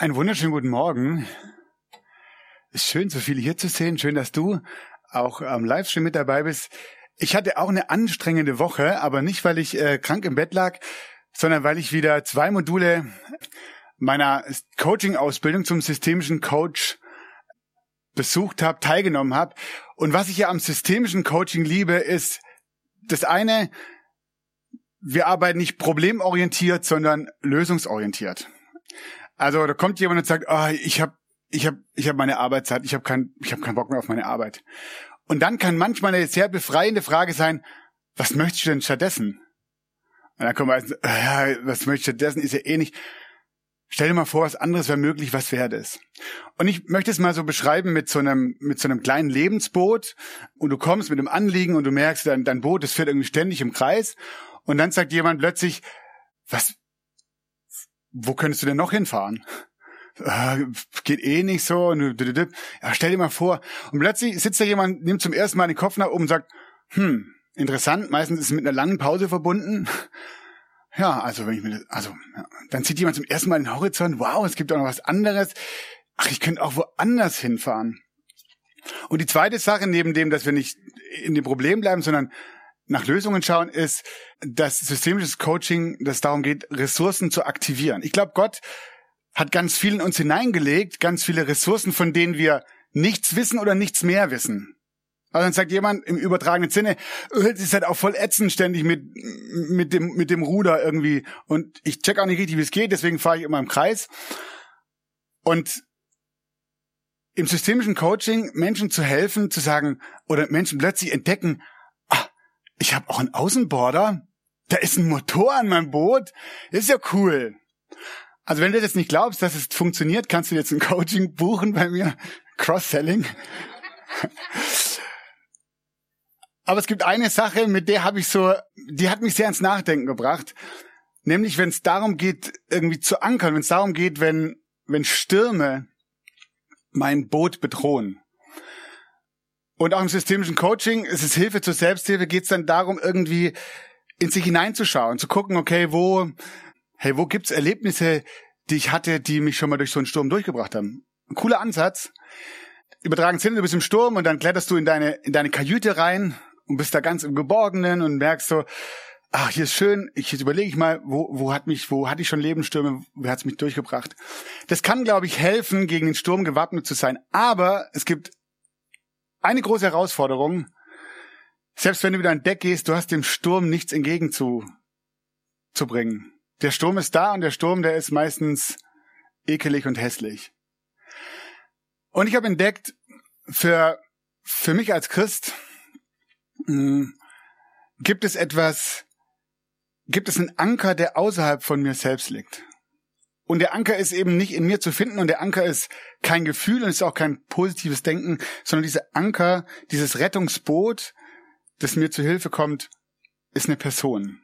Einen wunderschönen guten Morgen. Ist schön, so viele hier zu sehen. Schön, dass du auch am Livestream mit dabei bist. Ich hatte auch eine anstrengende Woche, aber nicht, weil ich äh, krank im Bett lag, sondern weil ich wieder zwei Module meiner Coaching-Ausbildung zum systemischen Coach besucht habe, teilgenommen habe. Und was ich ja am systemischen Coaching liebe, ist das eine, wir arbeiten nicht problemorientiert, sondern lösungsorientiert. Also da kommt jemand und sagt, oh, ich habe ich hab, ich hab meine Arbeitszeit, ich habe kein, ich hab keinen Bock mehr auf meine Arbeit. Und dann kann manchmal eine sehr befreiende Frage sein, was möchtest du denn stattdessen? Und dann kommt meistens, ja, was möchte ich stattdessen, ist ja eh nicht. Stell dir mal vor, was anderes wäre möglich, was wäre das? Und ich möchte es mal so beschreiben mit so einem, mit so einem kleinen Lebensboot und du kommst mit einem Anliegen und du merkst, dein, dein Boot, das fährt irgendwie ständig im Kreis und dann sagt jemand plötzlich, was, wo könntest du denn noch hinfahren? Äh, geht eh nicht so. Ja, stell dir mal vor. Und plötzlich sitzt da jemand, nimmt zum ersten Mal den Kopf nach oben und sagt, hm, interessant, meistens ist es mit einer langen Pause verbunden. Ja, also wenn ich mir das, also ja, dann sieht jemand zum ersten Mal den Horizont, wow, es gibt auch noch was anderes. Ach, ich könnte auch woanders hinfahren. Und die zweite Sache, neben dem, dass wir nicht in dem Problem bleiben, sondern nach Lösungen schauen, ist, dass systemisches Coaching, das darum geht, Ressourcen zu aktivieren. Ich glaube, Gott hat ganz viel in uns hineingelegt, ganz viele Ressourcen, von denen wir nichts wissen oder nichts mehr wissen. Also dann sagt jemand im übertragenen Sinne, es ist halt auch voll ätzend ständig mit, mit dem, mit dem Ruder irgendwie. Und ich check auch nicht richtig, wie es geht, deswegen fahre ich immer im Kreis. Und im systemischen Coaching Menschen zu helfen, zu sagen, oder Menschen plötzlich entdecken, ich habe auch einen Außenborder, da ist ein Motor an meinem Boot, ist ja cool. Also wenn du das nicht glaubst, dass es funktioniert, kannst du jetzt ein Coaching buchen bei mir. Cross-Selling. Aber es gibt eine Sache, mit der habe ich so, die hat mich sehr ins Nachdenken gebracht. Nämlich, wenn es darum geht, irgendwie zu ankern, wenn es darum geht, wenn, wenn Stürme mein Boot bedrohen. Und auch im systemischen Coaching, es ist Hilfe zur Selbsthilfe, geht es dann darum, irgendwie in sich hineinzuschauen, zu gucken, okay, wo, hey, wo gibt's Erlebnisse, die ich hatte, die mich schon mal durch so einen Sturm durchgebracht haben? Ein cooler Ansatz. Übertragen Sinne, du bist im Sturm und dann kletterst du in deine, in deine Kajüte rein und bist da ganz im Geborgenen und merkst so, ach, hier ist schön, ich, jetzt überlege ich mal, wo, wo hat mich, wo hatte ich schon Lebensstürme, wer hat's mich durchgebracht? Das kann, glaube ich, helfen, gegen den Sturm gewappnet zu sein. Aber es gibt eine große Herausforderung. Selbst wenn du wieder an Deck gehst, du hast dem Sturm nichts entgegen zu, zu bringen. Der Sturm ist da und der Sturm, der ist meistens ekelig und hässlich. Und ich habe entdeckt, für, für mich als Christ, hm, gibt es etwas, gibt es einen Anker, der außerhalb von mir selbst liegt. Und der Anker ist eben nicht in mir zu finden und der Anker ist kein Gefühl und ist auch kein positives Denken, sondern dieser Anker, dieses Rettungsboot, das mir zu Hilfe kommt, ist eine Person.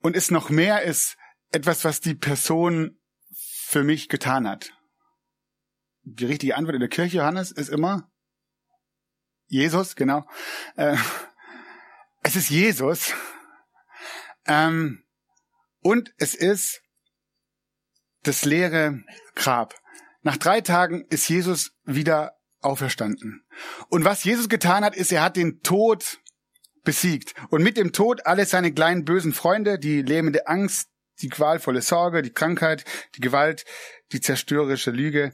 Und ist noch mehr, ist etwas, was die Person für mich getan hat. Die richtige Antwort in der Kirche, Johannes, ist immer Jesus, genau. Äh, es ist Jesus. Ähm, und es ist das leere Grab. Nach drei Tagen ist Jesus wieder auferstanden. Und was Jesus getan hat, ist, er hat den Tod besiegt. Und mit dem Tod alle seine kleinen bösen Freunde, die lähmende Angst, die qualvolle Sorge, die Krankheit, die Gewalt, die zerstörerische Lüge.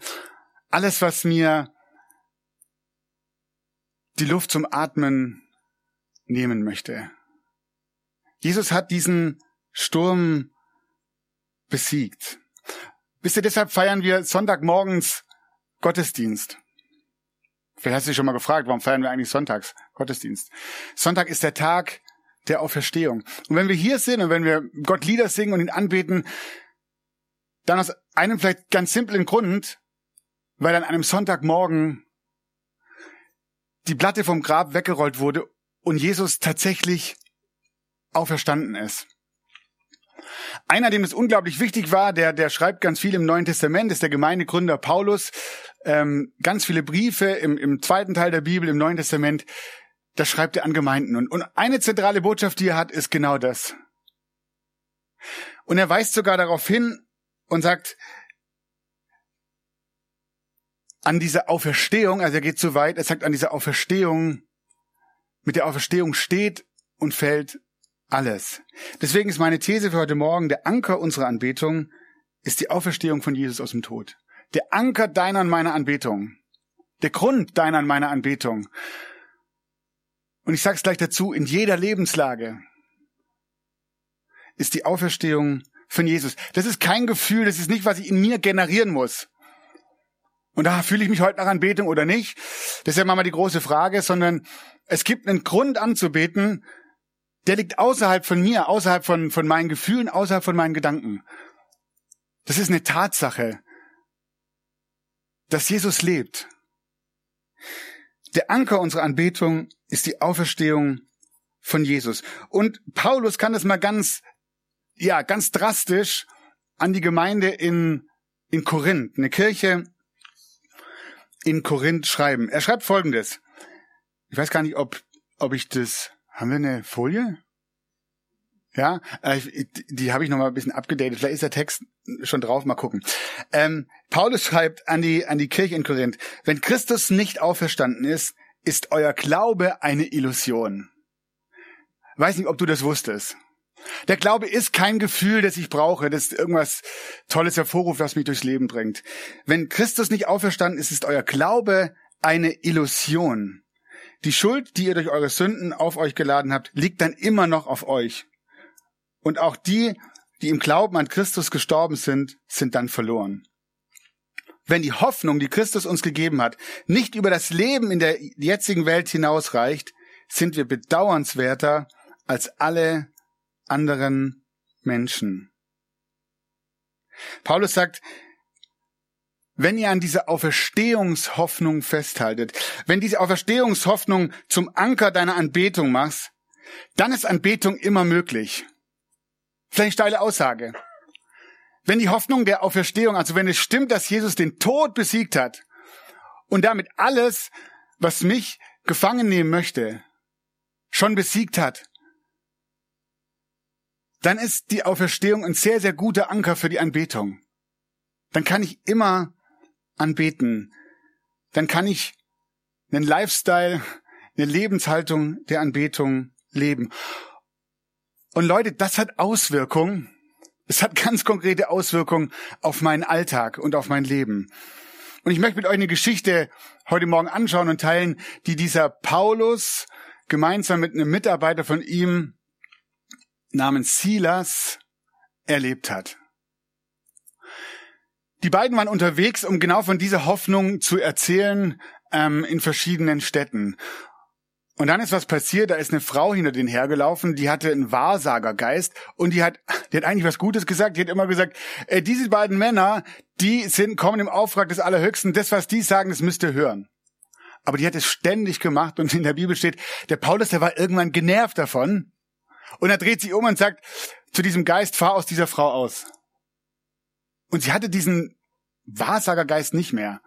Alles, was mir die Luft zum Atmen nehmen möchte. Jesus hat diesen Sturm besiegt. Wisst ihr, deshalb feiern wir Sonntagmorgens Gottesdienst. Vielleicht hast du dich schon mal gefragt, warum feiern wir eigentlich sonntags Gottesdienst? Sonntag ist der Tag der Auferstehung. Und wenn wir hier sind und wenn wir Gott Lieder singen und ihn anbeten, dann aus einem vielleicht ganz simplen Grund, weil an einem Sonntagmorgen die Platte vom Grab weggerollt wurde und Jesus tatsächlich auferstanden ist. Einer, dem es unglaublich wichtig war, der, der schreibt ganz viel im Neuen Testament, ist der Gemeindegründer Paulus. Ähm, ganz viele Briefe im, im zweiten Teil der Bibel, im Neuen Testament, das schreibt er an Gemeinden. Und, und eine zentrale Botschaft, die er hat, ist genau das. Und er weist sogar darauf hin und sagt, an diese Auferstehung, also er geht so weit, er sagt, an dieser Auferstehung, mit der Auferstehung steht und fällt alles. Deswegen ist meine These für heute Morgen, der Anker unserer Anbetung ist die Auferstehung von Jesus aus dem Tod. Der Anker deiner und meiner Anbetung. Der Grund deiner und meiner Anbetung. Und ich sage es gleich dazu, in jeder Lebenslage ist die Auferstehung von Jesus. Das ist kein Gefühl, das ist nicht, was ich in mir generieren muss. Und da fühle ich mich heute nach Anbetung oder nicht. Das ist ja mal die große Frage, sondern es gibt einen Grund anzubeten, der liegt außerhalb von mir, außerhalb von, von meinen Gefühlen, außerhalb von meinen Gedanken. Das ist eine Tatsache, dass Jesus lebt. Der Anker unserer Anbetung ist die Auferstehung von Jesus. Und Paulus kann das mal ganz, ja, ganz drastisch an die Gemeinde in, in Korinth, eine Kirche in Korinth schreiben. Er schreibt folgendes. Ich weiß gar nicht, ob, ob ich das haben wir eine Folie? Ja, äh, die habe ich noch mal ein bisschen abgedatet. Vielleicht ist der Text schon drauf. Mal gucken. Ähm, Paulus schreibt an die an die Kirche in Korinth: Wenn Christus nicht auferstanden ist, ist euer Glaube eine Illusion. Weiß nicht, ob du das wusstest. Der Glaube ist kein Gefühl, das ich brauche, das irgendwas Tolles hervorruft, was mich durchs Leben bringt. Wenn Christus nicht auferstanden ist, ist euer Glaube eine Illusion. Die Schuld, die ihr durch eure Sünden auf euch geladen habt, liegt dann immer noch auf euch. Und auch die, die im Glauben an Christus gestorben sind, sind dann verloren. Wenn die Hoffnung, die Christus uns gegeben hat, nicht über das Leben in der jetzigen Welt hinausreicht, sind wir bedauernswerter als alle anderen Menschen. Paulus sagt, wenn ihr an dieser Auferstehungshoffnung festhaltet, wenn diese Auferstehungshoffnung zum Anker deiner Anbetung machst, dann ist Anbetung immer möglich. Vielleicht eine steile Aussage. Wenn die Hoffnung der Auferstehung, also wenn es stimmt, dass Jesus den Tod besiegt hat und damit alles, was mich gefangen nehmen möchte, schon besiegt hat, dann ist die Auferstehung ein sehr, sehr guter Anker für die Anbetung. Dann kann ich immer anbeten, dann kann ich einen Lifestyle, eine Lebenshaltung der Anbetung leben. Und Leute, das hat Auswirkungen. Es hat ganz konkrete Auswirkungen auf meinen Alltag und auf mein Leben. Und ich möchte mit euch eine Geschichte heute Morgen anschauen und teilen, die dieser Paulus gemeinsam mit einem Mitarbeiter von ihm namens Silas erlebt hat. Die beiden waren unterwegs, um genau von dieser Hoffnung zu erzählen ähm, in verschiedenen Städten. Und dann ist was passiert, da ist eine Frau hinter denen hergelaufen, die hatte einen Wahrsagergeist und die hat, die hat eigentlich was Gutes gesagt, die hat immer gesagt, äh, diese beiden Männer, die sind, kommen im Auftrag des Allerhöchsten, das, was die sagen, das müsst ihr hören. Aber die hat es ständig gemacht und in der Bibel steht, der Paulus, der war irgendwann genervt davon und er dreht sich um und sagt zu diesem Geist, fahr aus dieser Frau aus. Und sie hatte diesen Wahrsagergeist nicht mehr.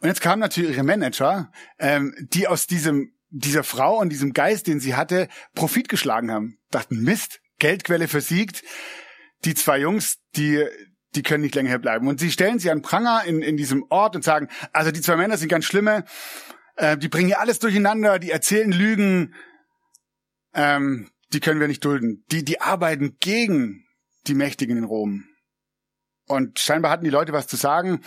Und jetzt kamen natürlich ihre Manager, ähm, die aus diesem dieser Frau und diesem Geist, den sie hatte, Profit geschlagen haben. Dachten, Mist, Geldquelle versiegt. Die zwei Jungs, die die können nicht länger hier bleiben. Und sie stellen sie an Pranger in, in diesem Ort und sagen, also die zwei Männer sind ganz schlimme, äh, die bringen hier alles durcheinander, die erzählen Lügen, ähm, die können wir nicht dulden. Die, die arbeiten gegen die Mächtigen in Rom. Und scheinbar hatten die Leute was zu sagen.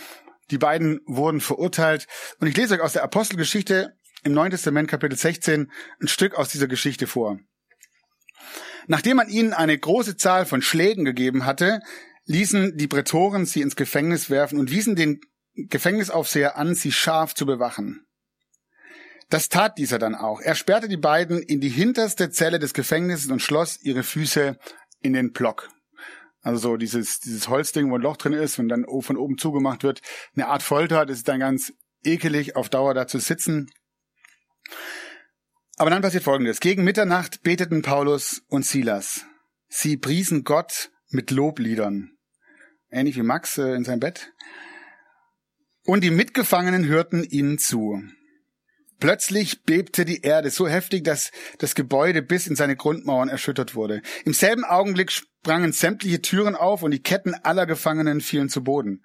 Die beiden wurden verurteilt. Und ich lese euch aus der Apostelgeschichte im Neuen Testament Kapitel 16 ein Stück aus dieser Geschichte vor. Nachdem man ihnen eine große Zahl von Schlägen gegeben hatte, ließen die Prätoren sie ins Gefängnis werfen und wiesen den Gefängnisaufseher an, sie scharf zu bewachen. Das tat dieser dann auch. Er sperrte die beiden in die hinterste Zelle des Gefängnisses und schloss ihre Füße in den Block. Also so dieses, dieses Holzding, wo ein Loch drin ist und dann von oben zugemacht wird. Eine Art Folter, das ist dann ganz ekelig, auf Dauer da zu sitzen. Aber dann passiert Folgendes. Gegen Mitternacht beteten Paulus und Silas. Sie priesen Gott mit Lobliedern. Ähnlich wie Max äh, in seinem Bett. Und die Mitgefangenen hörten ihnen zu. Plötzlich bebte die Erde so heftig, dass das Gebäude bis in seine Grundmauern erschüttert wurde. Im selben Augenblick sprangen sämtliche Türen auf und die Ketten aller Gefangenen fielen zu Boden.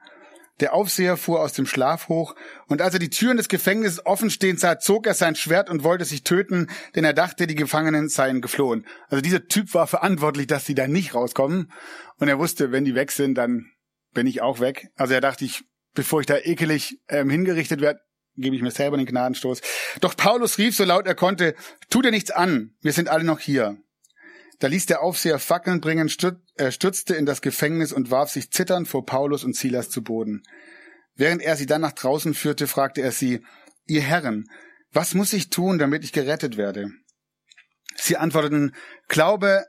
Der Aufseher fuhr aus dem Schlaf hoch, und als er die Türen des Gefängnisses offen stehen sah, zog er sein Schwert und wollte sich töten, denn er dachte, die Gefangenen seien geflohen. Also dieser Typ war verantwortlich, dass sie da nicht rauskommen, und er wusste, wenn die weg sind, dann bin ich auch weg. Also er dachte, ich, bevor ich da ekelig ähm, hingerichtet werde, gebe ich mir selber den Gnadenstoß. Doch Paulus rief so laut er konnte, tu dir nichts an, wir sind alle noch hier. Da ließ der Aufseher Fackeln bringen, stürzte in das Gefängnis und warf sich zitternd vor Paulus und Silas zu Boden. Während er sie dann nach draußen führte, fragte er sie, ihr Herren, was muss ich tun, damit ich gerettet werde? Sie antworteten, glaube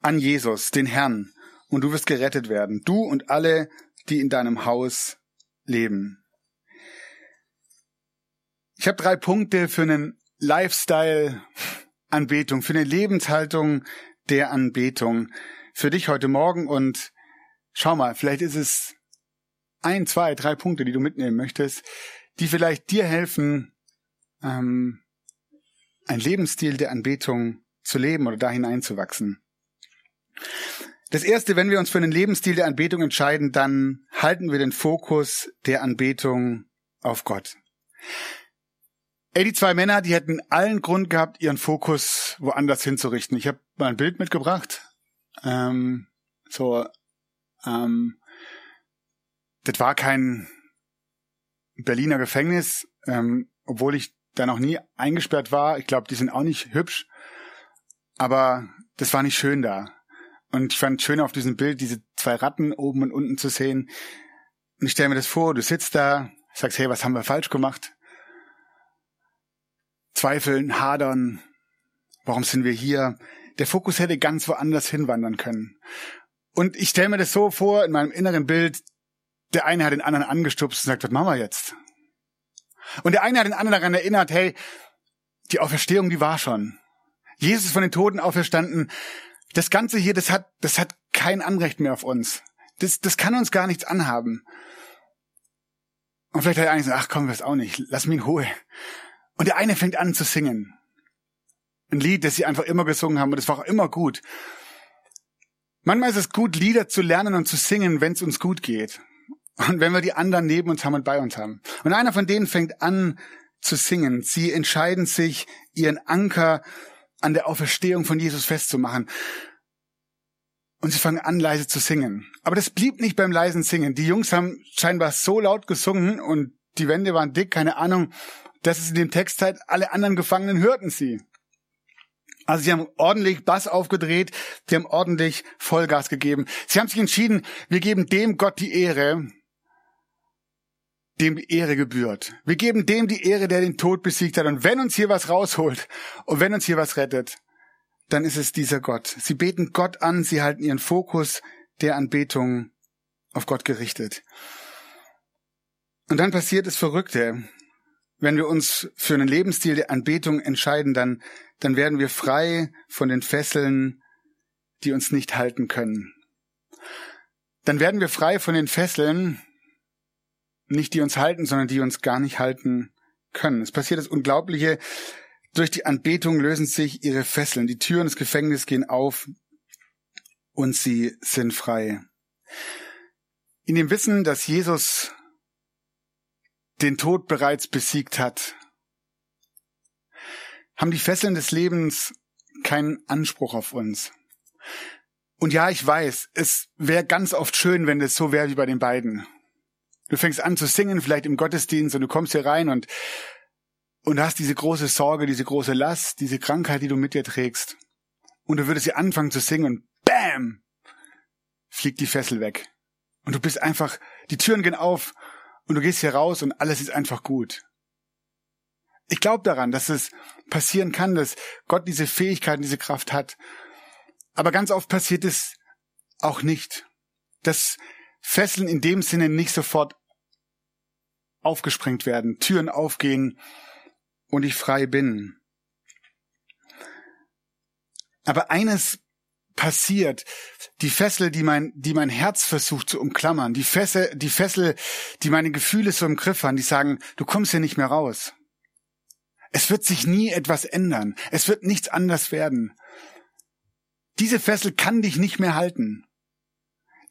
an Jesus, den Herrn, und du wirst gerettet werden, du und alle, die in deinem Haus leben. Ich habe drei Punkte für einen Lifestyle Anbetung, für eine Lebenshaltung der Anbetung für dich heute Morgen und schau mal, vielleicht ist es ein, zwei, drei Punkte, die du mitnehmen möchtest, die vielleicht dir helfen, ähm, ein Lebensstil der Anbetung zu leben oder da hineinzuwachsen. Das erste, wenn wir uns für einen Lebensstil der Anbetung entscheiden, dann halten wir den Fokus der Anbetung auf Gott. Ey, die zwei Männer, die hätten allen Grund gehabt, ihren Fokus woanders hinzurichten. Ich habe mal ein Bild mitgebracht. Ähm, so, ähm, das war kein Berliner Gefängnis, ähm, obwohl ich da noch nie eingesperrt war. Ich glaube, die sind auch nicht hübsch, aber das war nicht schön da. Und ich fand schön auf diesem Bild diese zwei Ratten oben und unten zu sehen. Und ich stelle mir das vor, du sitzt da, sagst, hey, was haben wir falsch gemacht? Zweifeln, hadern. Warum sind wir hier? Der Fokus hätte ganz woanders hinwandern können. Und ich stelle mir das so vor, in meinem inneren Bild, der eine hat den anderen angestupst und sagt, was machen wir jetzt? Und der eine hat den anderen daran erinnert, hey, die Auferstehung, die war schon. Jesus von den Toten auferstanden. Das Ganze hier, das hat, das hat kein Anrecht mehr auf uns. Das, das kann uns gar nichts anhaben. Und vielleicht hat der eine gesagt, ach komm, wir es auch nicht, lass mich in Ruhe. Und der eine fängt an zu singen. Ein Lied, das sie einfach immer gesungen haben und es war auch immer gut. Manchmal ist es gut, Lieder zu lernen und zu singen, wenn es uns gut geht. Und wenn wir die anderen neben uns haben und bei uns haben. Und einer von denen fängt an zu singen. Sie entscheiden sich, ihren Anker an der Auferstehung von Jesus festzumachen. Und sie fangen an, leise zu singen. Aber das blieb nicht beim leisen Singen. Die Jungs haben scheinbar so laut gesungen und die Wände waren dick, keine Ahnung, dass es in dem Text halt, alle anderen Gefangenen hörten sie. Also sie haben ordentlich Bass aufgedreht, sie haben ordentlich Vollgas gegeben. Sie haben sich entschieden, wir geben dem Gott die Ehre, dem die Ehre gebührt. Wir geben dem die Ehre, der den Tod besiegt hat. Und wenn uns hier was rausholt und wenn uns hier was rettet, dann ist es dieser Gott. Sie beten Gott an, sie halten ihren Fokus der Anbetung auf Gott gerichtet. Und dann passiert das Verrückte wenn wir uns für einen Lebensstil der Anbetung entscheiden, dann, dann werden wir frei von den Fesseln, die uns nicht halten können. Dann werden wir frei von den Fesseln, nicht die uns halten, sondern die uns gar nicht halten können. Es passiert das Unglaubliche. Durch die Anbetung lösen sich ihre Fesseln. Die Türen des Gefängnisses gehen auf und sie sind frei. In dem Wissen, dass Jesus den Tod bereits besiegt hat, haben die Fesseln des Lebens keinen Anspruch auf uns. Und ja, ich weiß, es wäre ganz oft schön, wenn es so wäre wie bei den beiden. Du fängst an zu singen, vielleicht im Gottesdienst, und du kommst hier rein und, und hast diese große Sorge, diese große Last, diese Krankheit, die du mit dir trägst. Und du würdest hier anfangen zu singen und bam! fliegt die Fessel weg. Und du bist einfach, die Türen gehen auf und du gehst hier raus und alles ist einfach gut. Ich glaube daran, dass es passieren kann, dass Gott diese Fähigkeit, diese Kraft hat. Aber ganz oft passiert es auch nicht. Dass Fesseln in dem Sinne nicht sofort aufgesprengt werden, Türen aufgehen und ich frei bin. Aber eines passiert, die Fessel, die mein, die mein Herz versucht zu umklammern, die Fessel, die Fessel, die meine Gefühle so im Griff haben, die sagen, du kommst hier nicht mehr raus. Es wird sich nie etwas ändern. Es wird nichts anders werden. Diese Fessel kann dich nicht mehr halten.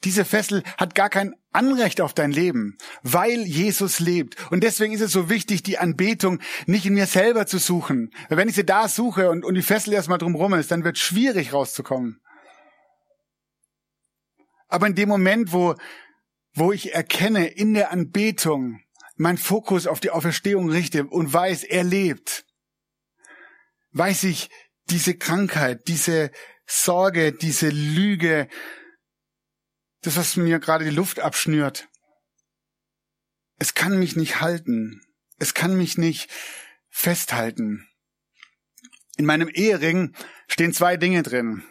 Diese Fessel hat gar kein Anrecht auf dein Leben, weil Jesus lebt. Und deswegen ist es so wichtig, die Anbetung nicht in mir selber zu suchen. wenn ich sie da suche und, und die Fessel erstmal drumherum ist, dann wird es schwierig rauszukommen. Aber in dem Moment, wo, wo ich erkenne in der Anbetung, mein Fokus auf die Auferstehung richte und weiß, er lebt, weiß ich, diese Krankheit, diese Sorge, diese Lüge, das, was mir gerade die Luft abschnürt, es kann mich nicht halten. Es kann mich nicht festhalten. In meinem Ehering stehen zwei Dinge drin.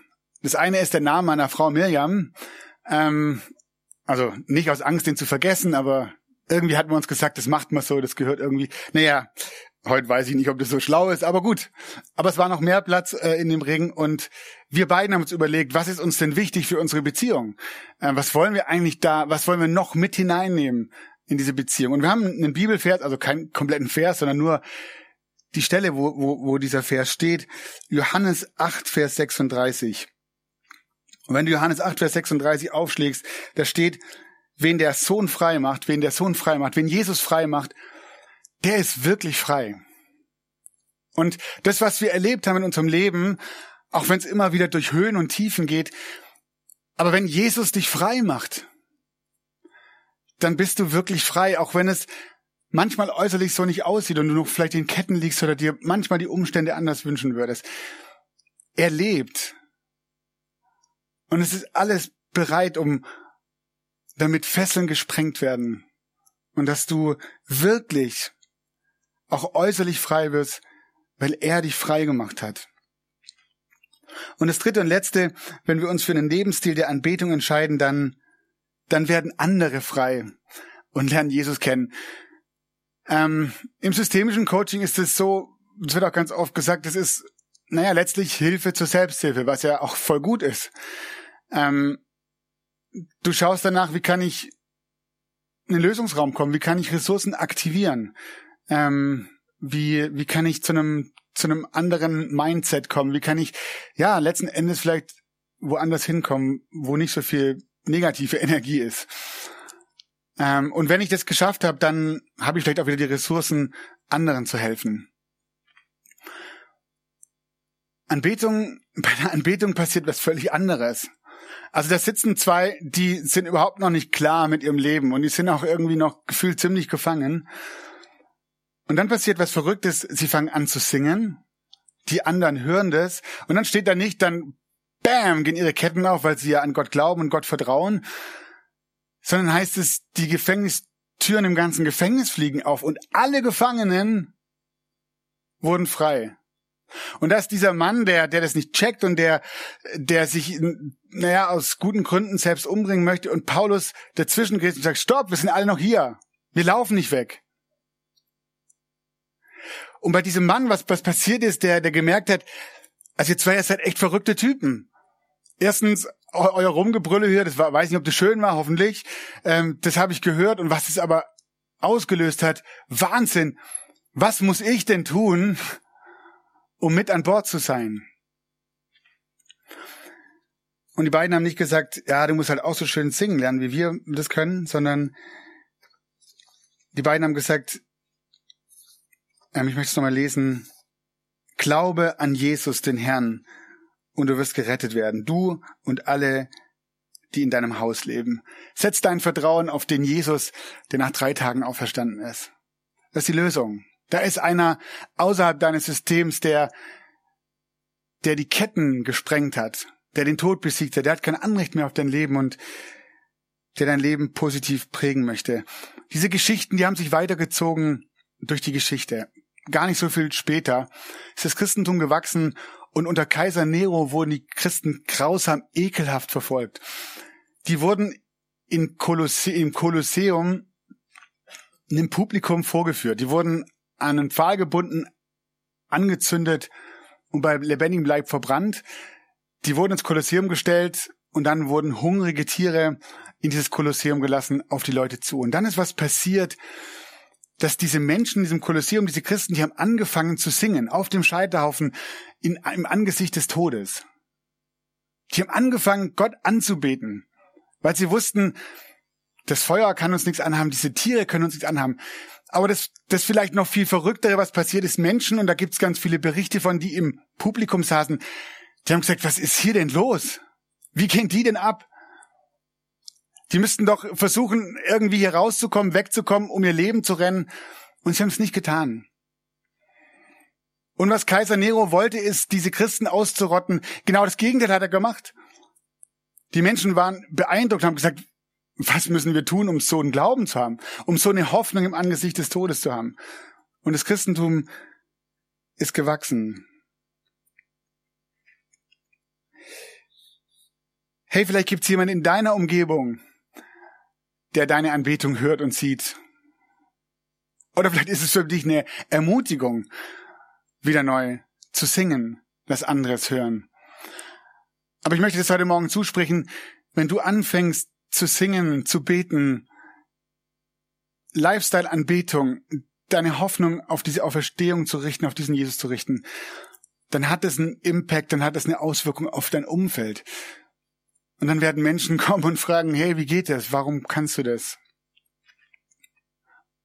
Das eine ist der Name meiner Frau Mirjam. Ähm, also nicht aus Angst, den zu vergessen, aber irgendwie hatten wir uns gesagt, das macht man so, das gehört irgendwie. Naja, heute weiß ich nicht, ob das so schlau ist, aber gut. Aber es war noch mehr Platz äh, in dem Ring und wir beiden haben uns überlegt, was ist uns denn wichtig für unsere Beziehung? Äh, was wollen wir eigentlich da, was wollen wir noch mit hineinnehmen in diese Beziehung? Und wir haben einen Bibelvers, also keinen kompletten Vers, sondern nur die Stelle, wo, wo, wo dieser Vers steht. Johannes 8, Vers 36. Und wenn du Johannes 8, Vers 36 aufschlägst, da steht, wen der Sohn frei macht, wen der Sohn frei macht, wen Jesus frei macht, der ist wirklich frei. Und das, was wir erlebt haben in unserem Leben, auch wenn es immer wieder durch Höhen und Tiefen geht, aber wenn Jesus dich frei macht, dann bist du wirklich frei, auch wenn es manchmal äußerlich so nicht aussieht und du noch vielleicht in Ketten liegst oder dir manchmal die Umstände anders wünschen würdest. Er lebt. Und es ist alles bereit, um damit Fesseln gesprengt werden. Und dass du wirklich auch äußerlich frei wirst, weil er dich frei gemacht hat. Und das dritte und letzte, wenn wir uns für einen Lebensstil der Anbetung entscheiden, dann, dann werden andere frei und lernen Jesus kennen. Ähm, Im systemischen Coaching ist es so, es wird auch ganz oft gesagt, es ist, naja, letztlich Hilfe zur Selbsthilfe, was ja auch voll gut ist. Ähm, du schaust danach, wie kann ich in den Lösungsraum kommen, wie kann ich Ressourcen aktivieren, ähm, wie, wie kann ich zu einem, zu einem anderen Mindset kommen, wie kann ich, ja, letzten Endes vielleicht woanders hinkommen, wo nicht so viel negative Energie ist. Ähm, und wenn ich das geschafft habe, dann habe ich vielleicht auch wieder die Ressourcen, anderen zu helfen. Anbetung, bei der Anbetung passiert was völlig anderes. Also da sitzen zwei, die sind überhaupt noch nicht klar mit ihrem Leben und die sind auch irgendwie noch gefühlt ziemlich gefangen. Und dann passiert was Verrücktes, sie fangen an zu singen, die anderen hören das und dann steht da nicht, dann bam, gehen ihre Ketten auf, weil sie ja an Gott glauben und Gott vertrauen, sondern heißt es, die Gefängnistüren im ganzen Gefängnis fliegen auf und alle Gefangenen wurden frei. Und da ist dieser Mann, der, der das nicht checkt und der, der sich, naja, aus guten Gründen selbst umbringen möchte und Paulus dazwischen geht und sagt, stopp, wir sind alle noch hier. Wir laufen nicht weg. Und bei diesem Mann, was, was passiert ist, der, der gemerkt hat, also ihr zwei, ihr seid echt verrückte Typen. Erstens, euer Rumgebrülle hier, das war, weiß nicht, ob das schön war, hoffentlich. Ähm, das habe ich gehört. Und was es aber ausgelöst hat, Wahnsinn. Was muss ich denn tun, um mit an Bord zu sein? Und die beiden haben nicht gesagt, ja, du musst halt auch so schön singen lernen, wie wir das können, sondern die beiden haben gesagt, ähm, ich möchte es nochmal lesen. Glaube an Jesus, den Herrn, und du wirst gerettet werden. Du und alle, die in deinem Haus leben. Setz dein Vertrauen auf den Jesus, der nach drei Tagen auferstanden ist. Das ist die Lösung. Da ist einer außerhalb deines Systems, der, der die Ketten gesprengt hat, der den Tod besiegt hat, der hat kein Anrecht mehr auf dein Leben und der dein Leben positiv prägen möchte. Diese Geschichten, die haben sich weitergezogen durch die Geschichte. gar nicht so viel später, ist das Christentum gewachsen und unter Kaiser Nero wurden die Christen grausam ekelhaft verfolgt. Die wurden in Kolosse im Kolosseum einem Publikum vorgeführt. Die wurden an einen Pfahl gebunden, angezündet und bei lebendigem Leib verbrannt. Die wurden ins Kolosseum gestellt und dann wurden hungrige Tiere in dieses Kolosseum gelassen auf die Leute zu. Und dann ist was passiert, dass diese Menschen in diesem Kolosseum, diese Christen, die haben angefangen zu singen auf dem Scheiterhaufen in, im Angesicht des Todes. Die haben angefangen, Gott anzubeten, weil sie wussten, das Feuer kann uns nichts anhaben, diese Tiere können uns nichts anhaben. Aber das, das vielleicht noch viel verrücktere, was passiert ist, Menschen, und da gibt's ganz viele Berichte von, die im Publikum saßen, die haben gesagt, was ist hier denn los? Wie gehen die denn ab? Die müssten doch versuchen, irgendwie hier rauszukommen, wegzukommen, um ihr Leben zu rennen. Und sie haben es nicht getan. Und was Kaiser Nero wollte, ist, diese Christen auszurotten. Genau das Gegenteil hat er gemacht. Die Menschen waren beeindruckt haben gesagt, was müssen wir tun, um so einen Glauben zu haben, um so eine Hoffnung im Angesicht des Todes zu haben. Und das Christentum ist gewachsen. Hey, vielleicht gibt es jemanden in deiner Umgebung, der deine Anbetung hört und sieht. Oder vielleicht ist es für dich eine Ermutigung, wieder neu zu singen, das anderes hören. Aber ich möchte das heute Morgen zusprechen, wenn du anfängst zu singen, zu beten, Lifestyle-Anbetung, deine Hoffnung auf diese Auferstehung zu richten, auf diesen Jesus zu richten, dann hat es einen Impact, dann hat es eine Auswirkung auf dein Umfeld. Und dann werden Menschen kommen und fragen, hey, wie geht das? Warum kannst du das?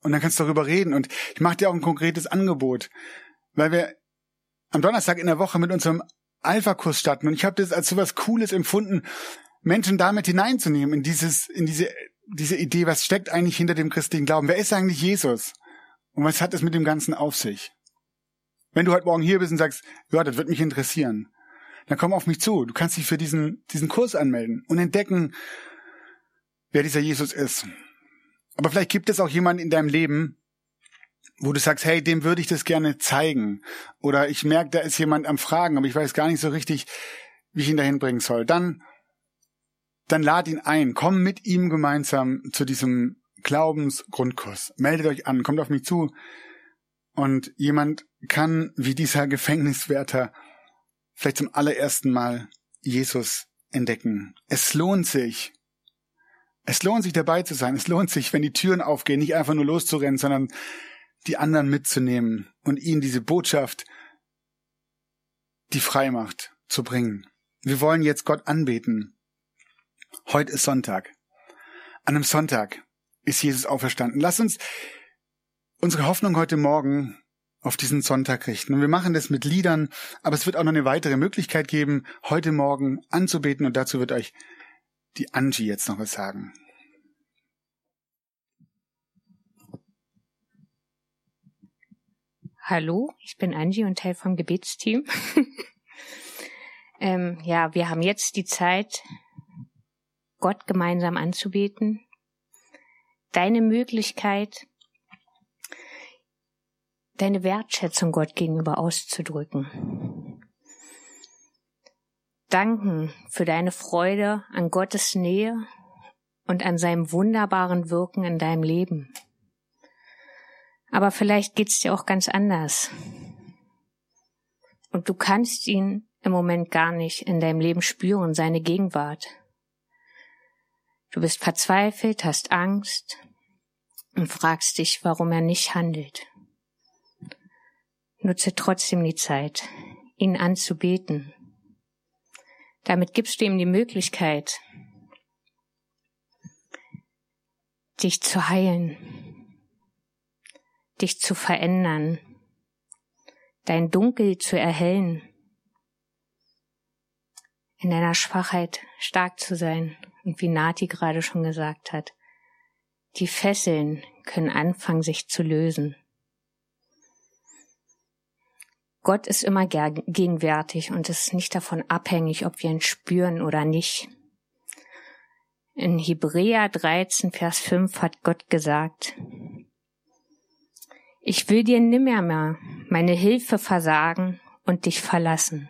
Und dann kannst du darüber reden. Und ich mache dir auch ein konkretes Angebot, weil wir am Donnerstag in der Woche mit unserem Alpha-Kurs starten. Und ich habe das als so was Cooles empfunden, Menschen damit hineinzunehmen in dieses, in diese, diese Idee, was steckt eigentlich hinter dem christlichen Glauben? Wer ist eigentlich Jesus? Und was hat es mit dem Ganzen auf sich? Wenn du heute Morgen hier bist und sagst, ja, das wird mich interessieren, dann komm auf mich zu. Du kannst dich für diesen, diesen Kurs anmelden und entdecken, wer dieser Jesus ist. Aber vielleicht gibt es auch jemanden in deinem Leben, wo du sagst, hey, dem würde ich das gerne zeigen. Oder ich merke, da ist jemand am Fragen, aber ich weiß gar nicht so richtig, wie ich ihn dahin bringen soll. Dann, dann lad ihn ein. Komm mit ihm gemeinsam zu diesem Glaubensgrundkurs. Meldet euch an, kommt auf mich zu. Und jemand kann, wie dieser Gefängniswärter, vielleicht zum allerersten Mal Jesus entdecken. Es lohnt sich. Es lohnt sich dabei zu sein. Es lohnt sich, wenn die Türen aufgehen, nicht einfach nur loszurennen, sondern die anderen mitzunehmen und ihnen diese Botschaft, die frei macht, zu bringen. Wir wollen jetzt Gott anbeten. Heute ist Sonntag. An einem Sonntag ist Jesus auferstanden. Lass uns unsere Hoffnung heute Morgen auf diesen Sonntag richten. Und wir machen das mit Liedern, aber es wird auch noch eine weitere Möglichkeit geben, heute Morgen anzubeten und dazu wird euch die Angie jetzt noch was sagen. Hallo, ich bin Angie und Teil vom Gebetsteam. ähm, ja, wir haben jetzt die Zeit, Gott gemeinsam anzubeten. Deine Möglichkeit, deine Wertschätzung Gott gegenüber auszudrücken. Danken für deine Freude an Gottes Nähe und an seinem wunderbaren Wirken in deinem Leben. Aber vielleicht geht's dir auch ganz anders. Und du kannst ihn im Moment gar nicht in deinem Leben spüren, seine Gegenwart. Du bist verzweifelt, hast Angst und fragst dich, warum er nicht handelt. Nutze trotzdem die Zeit, ihn anzubeten. Damit gibst du ihm die Möglichkeit, dich zu heilen, dich zu verändern, dein Dunkel zu erhellen, in deiner Schwachheit stark zu sein und wie Nati gerade schon gesagt hat, die Fesseln können anfangen, sich zu lösen. Gott ist immer gegenwärtig und ist nicht davon abhängig, ob wir ihn spüren oder nicht. In Hebräer 13, Vers 5 hat Gott gesagt, Ich will dir nimmermehr meine Hilfe versagen und dich verlassen.